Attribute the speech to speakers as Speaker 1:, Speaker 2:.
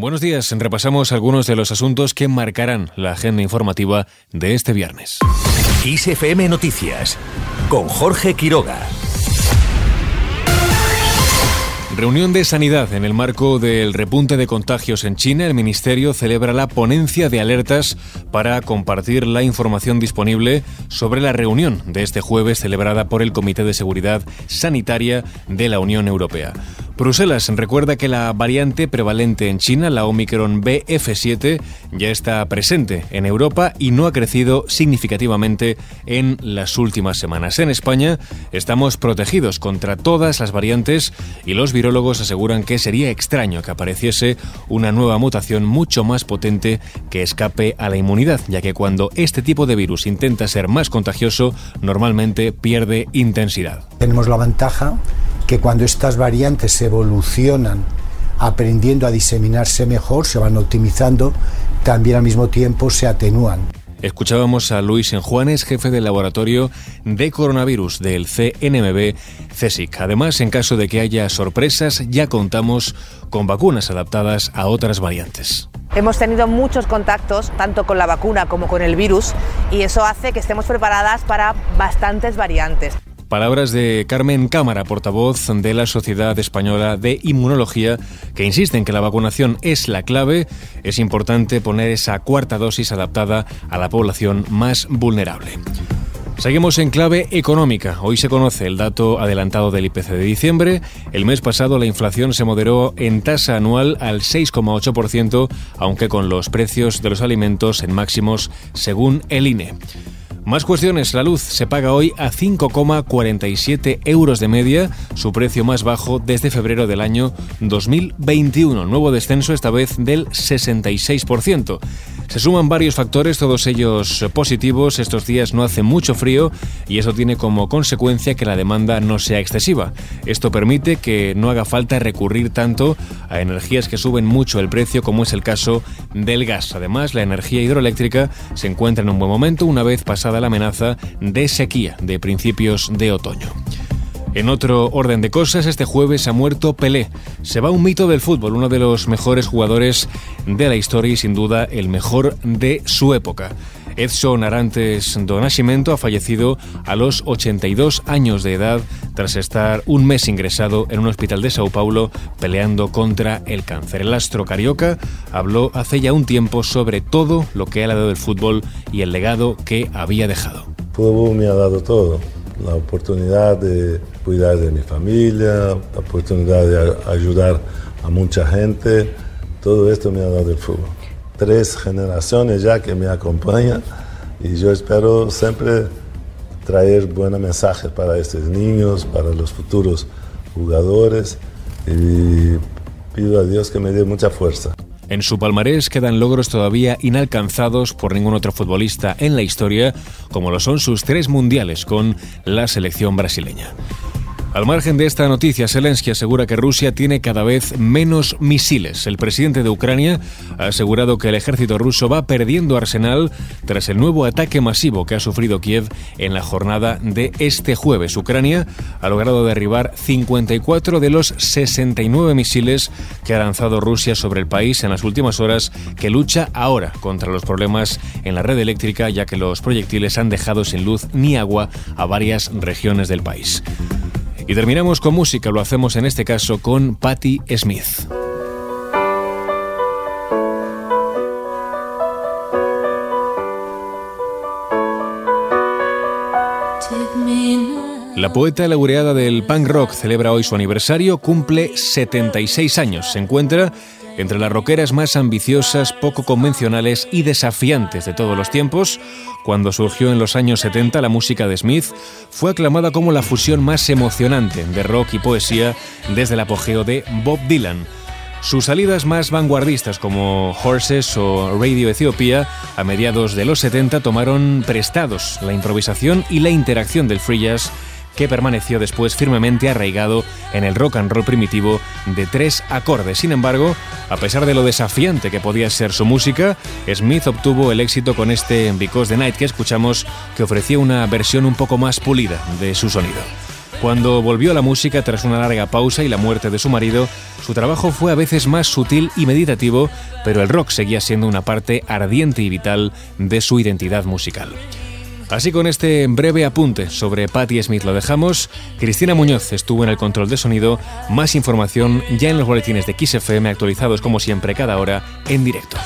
Speaker 1: Buenos días, repasamos algunos de los asuntos que marcarán la agenda informativa de este viernes.
Speaker 2: ISFM Noticias con Jorge Quiroga.
Speaker 1: Reunión de Sanidad. En el marco del repunte de contagios en China, el Ministerio celebra la ponencia de alertas para compartir la información disponible sobre la reunión de este jueves celebrada por el Comité de Seguridad Sanitaria de la Unión Europea. Bruselas recuerda que la variante prevalente en China, la Omicron BF7, ya está presente en Europa y no ha crecido significativamente en las últimas semanas. En España estamos protegidos contra todas las variantes y los virólogos aseguran que sería extraño que apareciese una nueva mutación mucho más potente que escape a la inmunidad, ya que cuando este tipo de virus intenta ser más contagioso, normalmente pierde intensidad.
Speaker 3: Tenemos la ventaja que cuando estas variantes evolucionan aprendiendo a diseminarse mejor, se van optimizando, también al mismo tiempo se atenúan.
Speaker 1: Escuchábamos a Luis Enjuanes, jefe del laboratorio de coronavirus del CNMB CSIC. Además, en caso de que haya sorpresas, ya contamos con vacunas adaptadas a otras variantes.
Speaker 4: Hemos tenido muchos contactos, tanto con la vacuna como con el virus, y eso hace que estemos preparadas para bastantes variantes.
Speaker 1: Palabras de Carmen Cámara, portavoz de la Sociedad Española de Inmunología, que insiste en que la vacunación es la clave. Es importante poner esa cuarta dosis adaptada a la población más vulnerable. Seguimos en clave económica. Hoy se conoce el dato adelantado del IPC de diciembre. El mes pasado la inflación se moderó en tasa anual al 6,8%, aunque con los precios de los alimentos en máximos según el INE. Más cuestiones. La luz se paga hoy a 5,47 euros de media, su precio más bajo desde febrero del año 2021. Nuevo descenso esta vez del 66%. Se suman varios factores, todos ellos positivos. Estos días no hace mucho frío y eso tiene como consecuencia que la demanda no sea excesiva. Esto permite que no haga falta recurrir tanto a energías que suben mucho el precio como es el caso del gas. Además, la energía hidroeléctrica se encuentra en un buen momento una vez pasada la amenaza de sequía de principios de otoño. En otro orden de cosas, este jueves ha muerto Pelé. Se va un mito del fútbol, uno de los mejores jugadores de la historia y sin duda el mejor de su época. Edson Arantes do Nascimento ha fallecido a los 82 años de edad tras estar un mes ingresado en un hospital de Sao Paulo peleando contra el cáncer. El astro carioca habló hace ya un tiempo sobre todo lo que ha dado el fútbol y el legado que había dejado.
Speaker 5: Fútbol me ha dado todo la oportunidad de cuidar de mi familia, la oportunidad de ayudar a mucha gente. Todo esto me ha dado el fútbol. Tres generaciones ya que me acompañan y yo espero siempre traer buenos mensajes para estos niños, para los futuros jugadores y pido a Dios que me dé mucha fuerza.
Speaker 1: En su palmarés quedan logros todavía inalcanzados por ningún otro futbolista en la historia, como lo son sus tres mundiales con la selección brasileña. Al margen de esta noticia, Zelensky asegura que Rusia tiene cada vez menos misiles. El presidente de Ucrania ha asegurado que el ejército ruso va perdiendo arsenal tras el nuevo ataque masivo que ha sufrido Kiev en la jornada de este jueves. Ucrania ha logrado derribar 54 de los 69 misiles que ha lanzado Rusia sobre el país en las últimas horas, que lucha ahora contra los problemas en la red eléctrica, ya que los proyectiles han dejado sin luz ni agua a varias regiones del país. Y terminamos con música, lo hacemos en este caso con Patti Smith. La poeta laureada del punk rock celebra hoy su aniversario, cumple 76 años. Se encuentra entre las rockeras más ambiciosas, poco convencionales y desafiantes de todos los tiempos, cuando surgió en los años 70 la música de Smith, fue aclamada como la fusión más emocionante de rock y poesía desde el apogeo de Bob Dylan. Sus salidas más vanguardistas como Horses o Radio Ethiopia a mediados de los 70 tomaron prestados la improvisación y la interacción del free jazz que permaneció después firmemente arraigado en el rock and roll primitivo de tres acordes. Sin embargo, a pesar de lo desafiante que podía ser su música, Smith obtuvo el éxito con este Because the Night que escuchamos, que ofrecía una versión un poco más pulida de su sonido. Cuando volvió a la música tras una larga pausa y la muerte de su marido, su trabajo fue a veces más sutil y meditativo, pero el rock seguía siendo una parte ardiente y vital de su identidad musical. Así con este breve apunte sobre Patti Smith lo dejamos. Cristina Muñoz estuvo en el control de sonido. Más información ya en los boletines de XFM actualizados como siempre cada hora en directo.